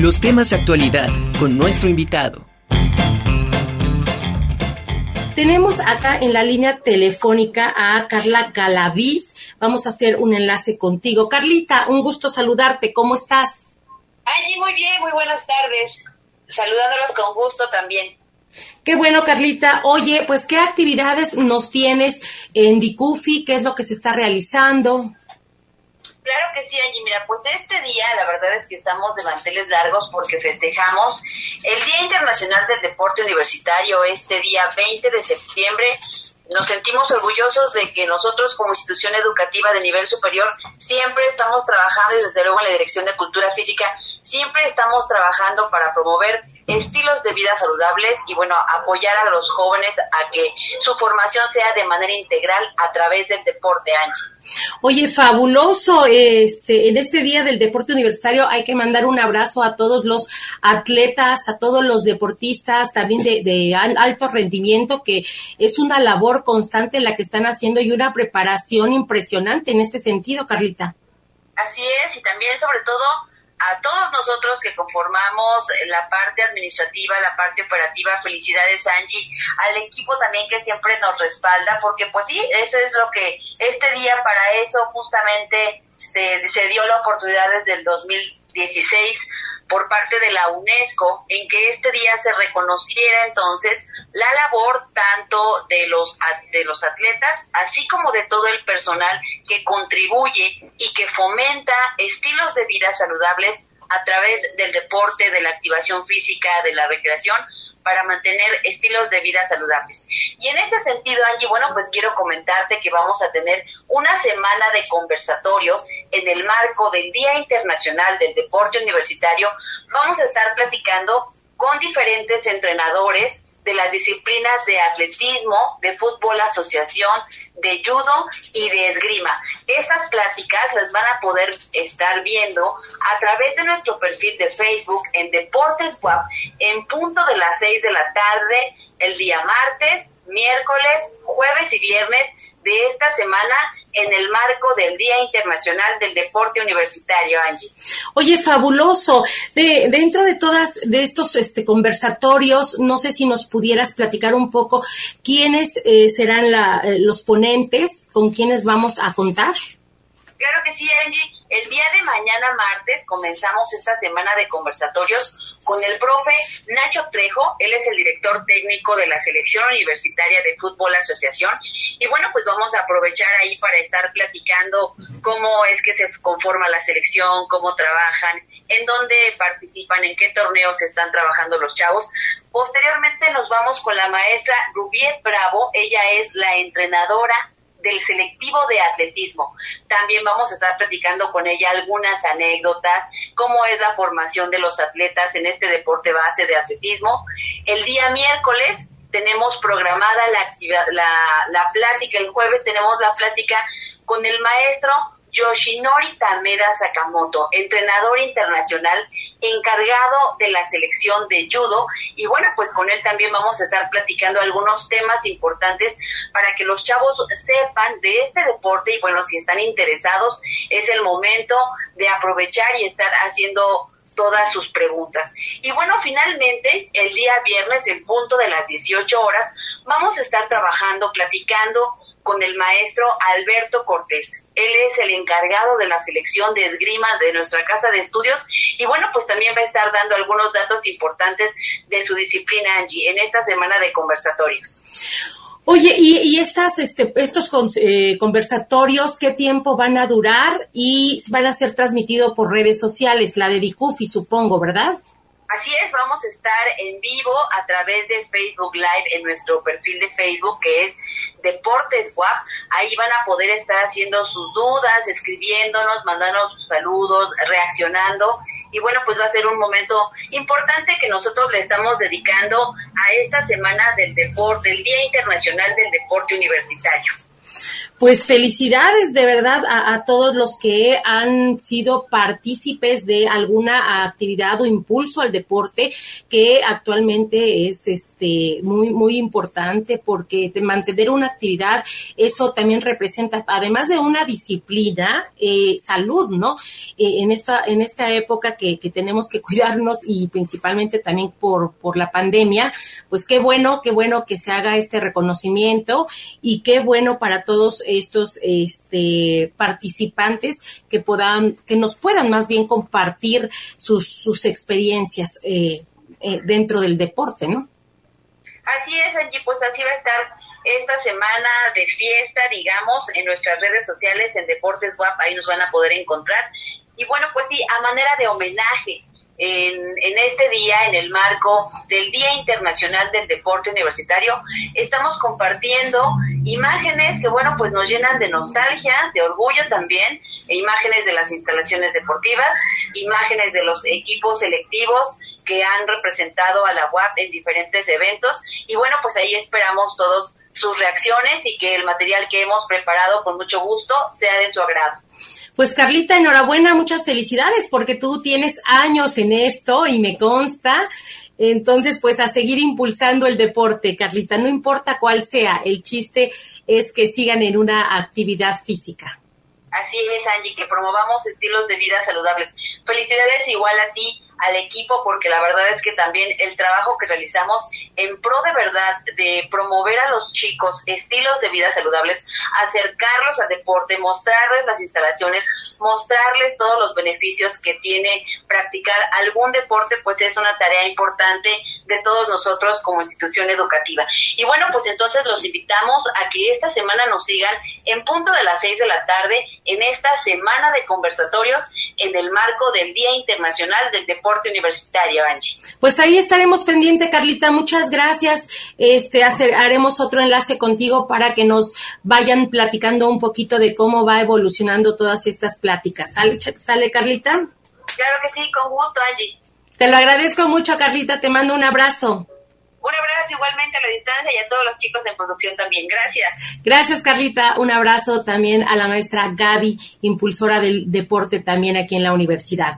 Los temas de actualidad con nuestro invitado. Tenemos acá en la línea telefónica a Carla Galaviz. Vamos a hacer un enlace contigo. Carlita, un gusto saludarte. ¿Cómo estás? Allí muy bien, muy buenas tardes. Saludándolos con gusto también. Qué bueno, Carlita. Oye, pues, ¿qué actividades nos tienes en Dicufi? ¿Qué es lo que se está realizando? Claro que sí, Angie. Mira, pues este día la verdad es que estamos de manteles largos porque festejamos el Día Internacional del Deporte Universitario este día 20 de septiembre. Nos sentimos orgullosos de que nosotros como institución educativa de nivel superior siempre estamos trabajando y desde luego en la Dirección de Cultura Física siempre estamos trabajando para promover estilos de vida saludables y bueno, apoyar a los jóvenes a que su formación sea de manera integral a través del deporte, Angie. Oye, fabuloso, este, en este día del deporte universitario hay que mandar un abrazo a todos los atletas, a todos los deportistas, también de, de alto rendimiento, que es una labor constante la que están haciendo y una preparación impresionante en este sentido, Carlita. Así es, y también sobre todo a todos nosotros que conformamos la parte administrativa, la parte operativa, felicidades Angie, al equipo también que siempre nos respalda, porque pues sí, eso es lo que este día para eso justamente se, se dio la oportunidad desde el 2016 por parte de la UNESCO en que este día se reconociera entonces la labor tanto de los de los atletas así como de todo el personal que contribuye y que fomenta estilos de vida saludables a través del deporte, de la activación física, de la recreación para mantener estilos de vida saludables. Y en ese sentido, Angie, bueno, pues quiero comentarte que vamos a tener una semana de conversatorios en el marco del Día Internacional del Deporte Universitario. Vamos a estar platicando con diferentes entrenadores, de las disciplinas de atletismo, de fútbol asociación, de judo y de esgrima. Estas pláticas las van a poder estar viendo a través de nuestro perfil de Facebook en Deportes WAP en punto de las 6 de la tarde el día martes, miércoles, jueves y viernes de esta semana en el marco del Día Internacional del Deporte Universitario, Angie. Oye, fabuloso. De, dentro de todas de estos este, conversatorios, no sé si nos pudieras platicar un poco quiénes eh, serán la, eh, los ponentes, con quienes vamos a contar. Claro que sí, Angie. El día de mañana, martes, comenzamos esta semana de conversatorios con el profe Nacho Trejo. Él es el director técnico de la Selección Universitaria de Fútbol Asociación. Y bueno, pues vamos a aprovechar ahí para estar platicando cómo es que se conforma la selección, cómo trabajan, en dónde participan, en qué torneos están trabajando los chavos. Posteriormente nos vamos con la maestra Rubiet Bravo. Ella es la entrenadora del selectivo de atletismo. También vamos a estar platicando con ella algunas anécdotas, cómo es la formación de los atletas en este deporte base de atletismo. El día miércoles tenemos programada la, la, la plática, el jueves tenemos la plática con el maestro Yoshinori Tameda Sakamoto, entrenador internacional encargado de la selección de judo y bueno, pues con él también vamos a estar platicando algunos temas importantes para que los chavos sepan de este deporte y bueno, si están interesados es el momento de aprovechar y estar haciendo todas sus preguntas. Y bueno, finalmente, el día viernes, en punto de las 18 horas, vamos a estar trabajando, platicando con el maestro Alberto Cortés. Él es el encargado de la selección de esgrima de nuestra casa de estudios y bueno, pues también va a estar dando algunos datos importantes de su disciplina Angie en esta semana de conversatorios. Oye, y, estas, este, estos eh, conversatorios, ¿qué tiempo van a durar y van a ser transmitidos por redes sociales? La de Dicufi, supongo, ¿verdad? Así es, vamos a estar en vivo a través de Facebook Live en nuestro perfil de Facebook que es Deportes WAP, ahí van a poder estar haciendo sus dudas, escribiéndonos, mandándonos sus saludos, reaccionando. Y bueno, pues va a ser un momento importante que nosotros le estamos dedicando a esta semana del deporte, el Día Internacional del Deporte Universitario. Pues felicidades de verdad a, todos los que han sido partícipes de alguna actividad o impulso al deporte que actualmente es este muy muy importante porque de mantener una actividad eso también representa además de una disciplina eh, salud, ¿no? Eh, en esta en esta época que, que tenemos que cuidarnos y principalmente también por por la pandemia, pues qué bueno qué bueno que se haga este reconocimiento y qué bueno para todos estos este, participantes que puedan, que nos puedan más bien compartir sus, sus experiencias eh, eh, dentro del deporte, ¿no? Así es, Angie, pues así va a estar esta semana de fiesta, digamos, en nuestras redes sociales, en Deportes WAP, ahí nos van a poder encontrar. Y bueno, pues sí, a manera de homenaje en, este día, en el marco del Día Internacional del Deporte Universitario, estamos compartiendo imágenes que, bueno, pues nos llenan de nostalgia, de orgullo también, e imágenes de las instalaciones deportivas, imágenes de los equipos selectivos que han representado a la UAP en diferentes eventos. Y bueno, pues ahí esperamos todos sus reacciones y que el material que hemos preparado con mucho gusto sea de su agrado. Pues Carlita, enhorabuena, muchas felicidades porque tú tienes años en esto y me consta. Entonces, pues a seguir impulsando el deporte, Carlita, no importa cuál sea, el chiste es que sigan en una actividad física. Así es, Angie, que promovamos estilos de vida saludables. Felicidades igual a ti al equipo porque la verdad es que también el trabajo que realizamos en pro de verdad de promover a los chicos estilos de vida saludables, acercarlos al deporte, mostrarles las instalaciones, mostrarles todos los beneficios que tiene practicar algún deporte, pues es una tarea importante de todos nosotros como institución educativa. Y bueno, pues entonces los invitamos a que esta semana nos sigan en punto de las seis de la tarde en esta semana de conversatorios en el marco del Día Internacional del Deporte Universitario, Angie. Pues ahí estaremos pendiente, Carlita. Muchas gracias. Este, haremos otro enlace contigo para que nos vayan platicando un poquito de cómo va evolucionando todas estas pláticas. ¿Sale, sale Carlita? Claro que sí, con gusto, Angie. Te lo agradezco mucho, Carlita. Te mando un abrazo. Igualmente a la distancia y a todos los chicos en producción también. Gracias. Gracias, Carlita. Un abrazo también a la maestra Gaby, impulsora del deporte también aquí en la universidad.